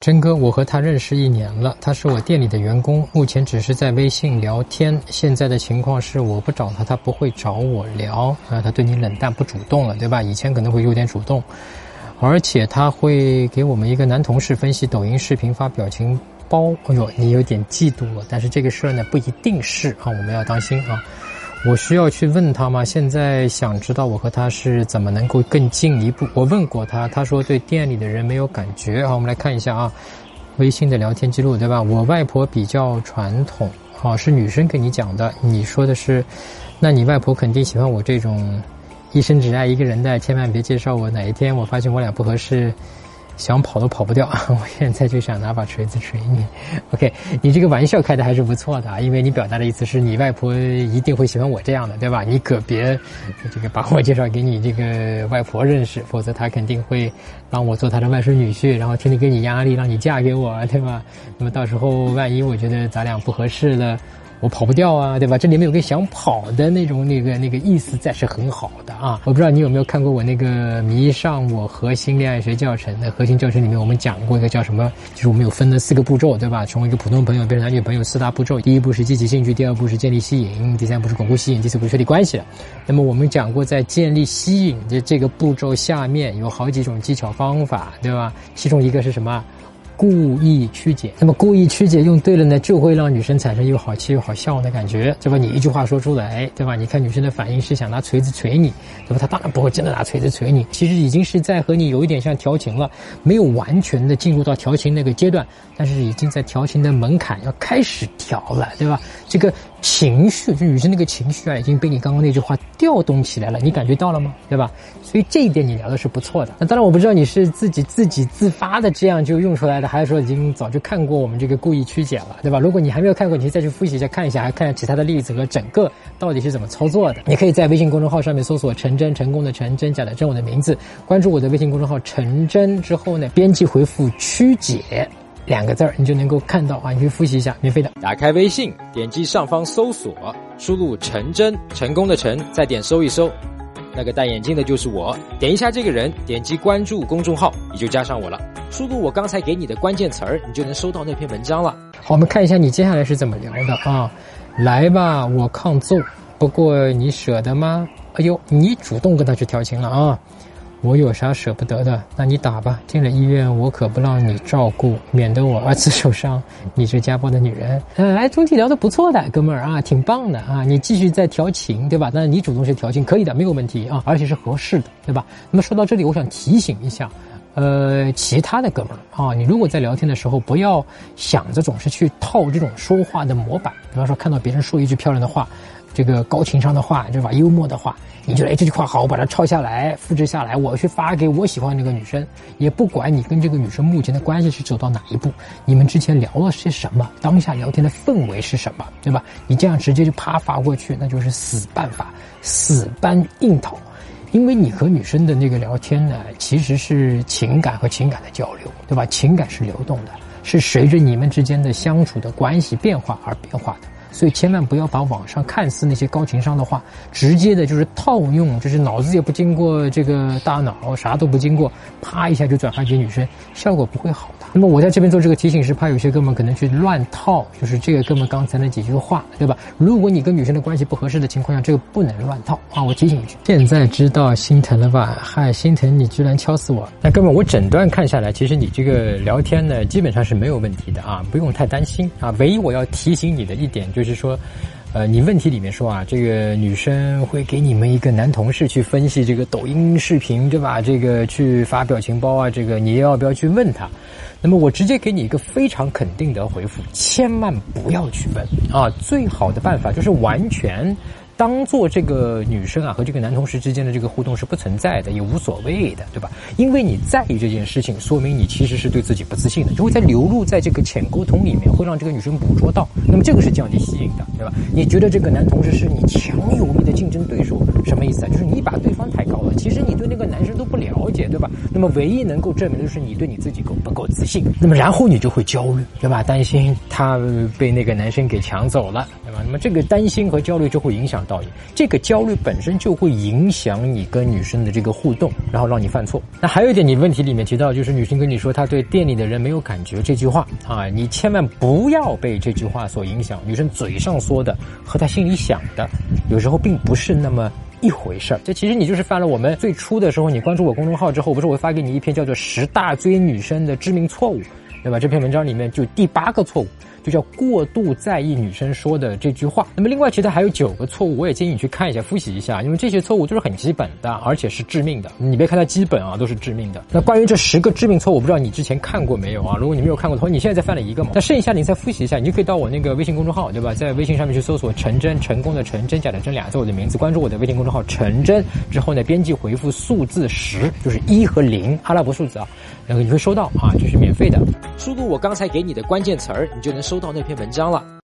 真哥，我和他认识一年了，他是我店里的员工，目前只是在微信聊天。现在的情况是，我不找他，他不会找我聊啊，他对你冷淡不主动了，对吧？以前可能会有点主动，而且他会给我们一个男同事分析抖音视频、发表情包。哎呦，你有点嫉妒了，但是这个事儿呢，不一定是啊，我们要当心啊。我需要去问他吗？现在想知道我和他是怎么能够更进一步。我问过他，他说对店里的人没有感觉。好，我们来看一下啊，微信的聊天记录，对吧？我外婆比较传统，好，是女生跟你讲的。你说的是，那你外婆肯定喜欢我这种一生只爱一个人的，千万别介绍我。哪一天我发现我俩不合适。想跑都跑不掉，我现在就想拿把锤子锤你。OK，你这个玩笑开的还是不错的啊，因为你表达的意思是你外婆一定会喜欢我这样的，对吧？你可别这个把我介绍给你这个外婆认识，否则她肯定会让我做她的外甥女婿，然后天天给你压力，让你嫁给我，对吧？那么到时候万一我觉得咱俩不合适了。我跑不掉啊，对吧？这里面有个想跑的那种那个那个意思在，是很好的啊。我不知道你有没有看过我那个迷上我核心恋爱学教程的核心教程里面，我们讲过一个叫什么？就是我们有分了四个步骤，对吧？从一个普通朋友变成男女朋友四大步骤。第一步是激起兴趣，第二步是建立吸引，第三步是巩固吸引，第四步是确立关系。那么我们讲过，在建立吸引的这个步骤下面有好几种技巧方法，对吧？其中一个是什么？故意曲解，那么故意曲解用对了呢，就会让女生产生又好气又好笑的感觉，对吧？你一句话说出来，对吧？你看女生的反应是想拿锤子锤你，对吧？她当然不会真的拿锤子锤你，其实已经是在和你有一点像调情了，没有完全的进入到调情那个阶段，但是已经在调情的门槛要开始调了，对吧？这个。情绪，就女生那个情绪啊，已经被你刚刚那句话调动起来了，你感觉到了吗？对吧？所以这一点你聊的是不错的。那当然，我不知道你是自己自己自发的这样就用出来的，还是说已经早就看过我们这个故意曲解了，对吧？如果你还没有看过，你可以再去复习一下，看一下，还看下其他的例子和整个到底是怎么操作的。你可以在微信公众号上面搜索“陈真成功的陈真假的真我的名字，关注我的微信公众号“陈真”之后呢，编辑回复“曲解”。两个字儿，你就能够看到啊！你去复习一下，免费的。打开微信，点击上方搜索，输入“陈真”，成功的“陈”，再点搜一搜，那个戴眼镜的就是我。点一下这个人，点击关注公众号，你就加上我了。输入我刚才给你的关键词儿，你就能收到那篇文章了。好，我们看一下你接下来是怎么聊的啊？来吧，我抗揍，不过你舍得吗？哎呦，你主动跟他去调情了啊！我有啥舍不得的？那你打吧。进了医院，我可不让你照顾，免得我儿子受伤。你这家暴的女人，嗯哎，总体聊得不错的，哥们儿啊，挺棒的啊。你继续在调情，对吧？那你主动去调情可以的，没有问题啊，而且是合适的，对吧？那么说到这里，我想提醒一下，呃，其他的哥们儿啊，你如果在聊天的时候，不要想着总是去套这种说话的模板，比方说看到别人说一句漂亮的话。这个高情商的话，对吧？幽默的话，你觉得哎这句话好，我把它抄下来，复制下来，我去发给我喜欢那个女生，也不管你跟这个女生目前的关系是走到哪一步，你们之前聊了些什么，当下聊天的氛围是什么，对吧？你这样直接就啪发过去，那就是死办法，死搬硬套，因为你和女生的那个聊天呢，其实是情感和情感的交流，对吧？情感是流动的，是随着你们之间的相处的关系变化而变化的。所以千万不要把网上看似那些高情商的话，直接的就是套用，就是脑子也不经过这个大脑，啥都不经过，啪一下就转发给女生，效果不会好的。那么我在这边做这个提醒是怕有些哥们可能去乱套，就是这个哥们刚才那几句话，对吧？如果你跟女生的关系不合适的情况下，这个不能乱套啊！我提醒一句。现在知道心疼了吧？嗨，心疼你居然敲死我！那哥们，我整段看下来，其实你这个聊天呢，基本上是没有问题的啊，不用太担心啊。唯一我要提醒你的一点就就是说。呃，你问题里面说啊，这个女生会给你们一个男同事去分析这个抖音视频，对吧？这个去发表情包啊，这个你要不要去问他？那么我直接给你一个非常肯定的回复，千万不要去问啊！最好的办法就是完全。当做这个女生啊和这个男同事之间的这个互动是不存在的，也无所谓的，对吧？因为你在意这件事情，说明你其实是对自己不自信的，就会在流露在这个浅沟通里面，会让这个女生捕捉到。那么这个是降低吸引的，对吧？你觉得这个男同事是你强有力的竞争对手，什么意思啊？就是你把对方抬高了，其实你对那个男生都不了解，对吧？那么唯一能够证明的就是你对你自己够不够自信。那么然后你就会焦虑，对吧？担心他被那个男生给抢走了。对吧？那么这个担心和焦虑就会影响到你，这个焦虑本身就会影响你跟女生的这个互动，然后让你犯错。那还有一点，你问题里面提到就是女生跟你说她对店里的人没有感觉这句话啊，你千万不要被这句话所影响。女生嘴上说的和她心里想的，有时候并不是那么。一回事儿，这其实你就是犯了我们最初的时候，你关注我公众号之后，不是我发给你一篇叫做《十大追女生的致命错误》，对吧？这篇文章里面就第八个错误。就叫过度在意女生说的这句话。那么另外，其实还有九个错误，我也建议你去看一下、复习一下，因为这些错误都是很基本的，而且是致命的。你别看它基本啊，都是致命的。那关于这十个致命错误，我不知道你之前看过没有啊？如果你没有看过的话，你现在再犯了一个嘛？那剩下你再复习一下，你就可以到我那个微信公众号，对吧？在微信上面去搜索“陈真”，成功的陈，真假的真，俩字我的名字，关注我的微信公众号“陈真”之后呢，编辑回复数字十，就是一和零阿拉伯数字啊，然后你会收到啊，这是免费的。输入我刚才给你的关键词儿，你就能收到那篇文章了。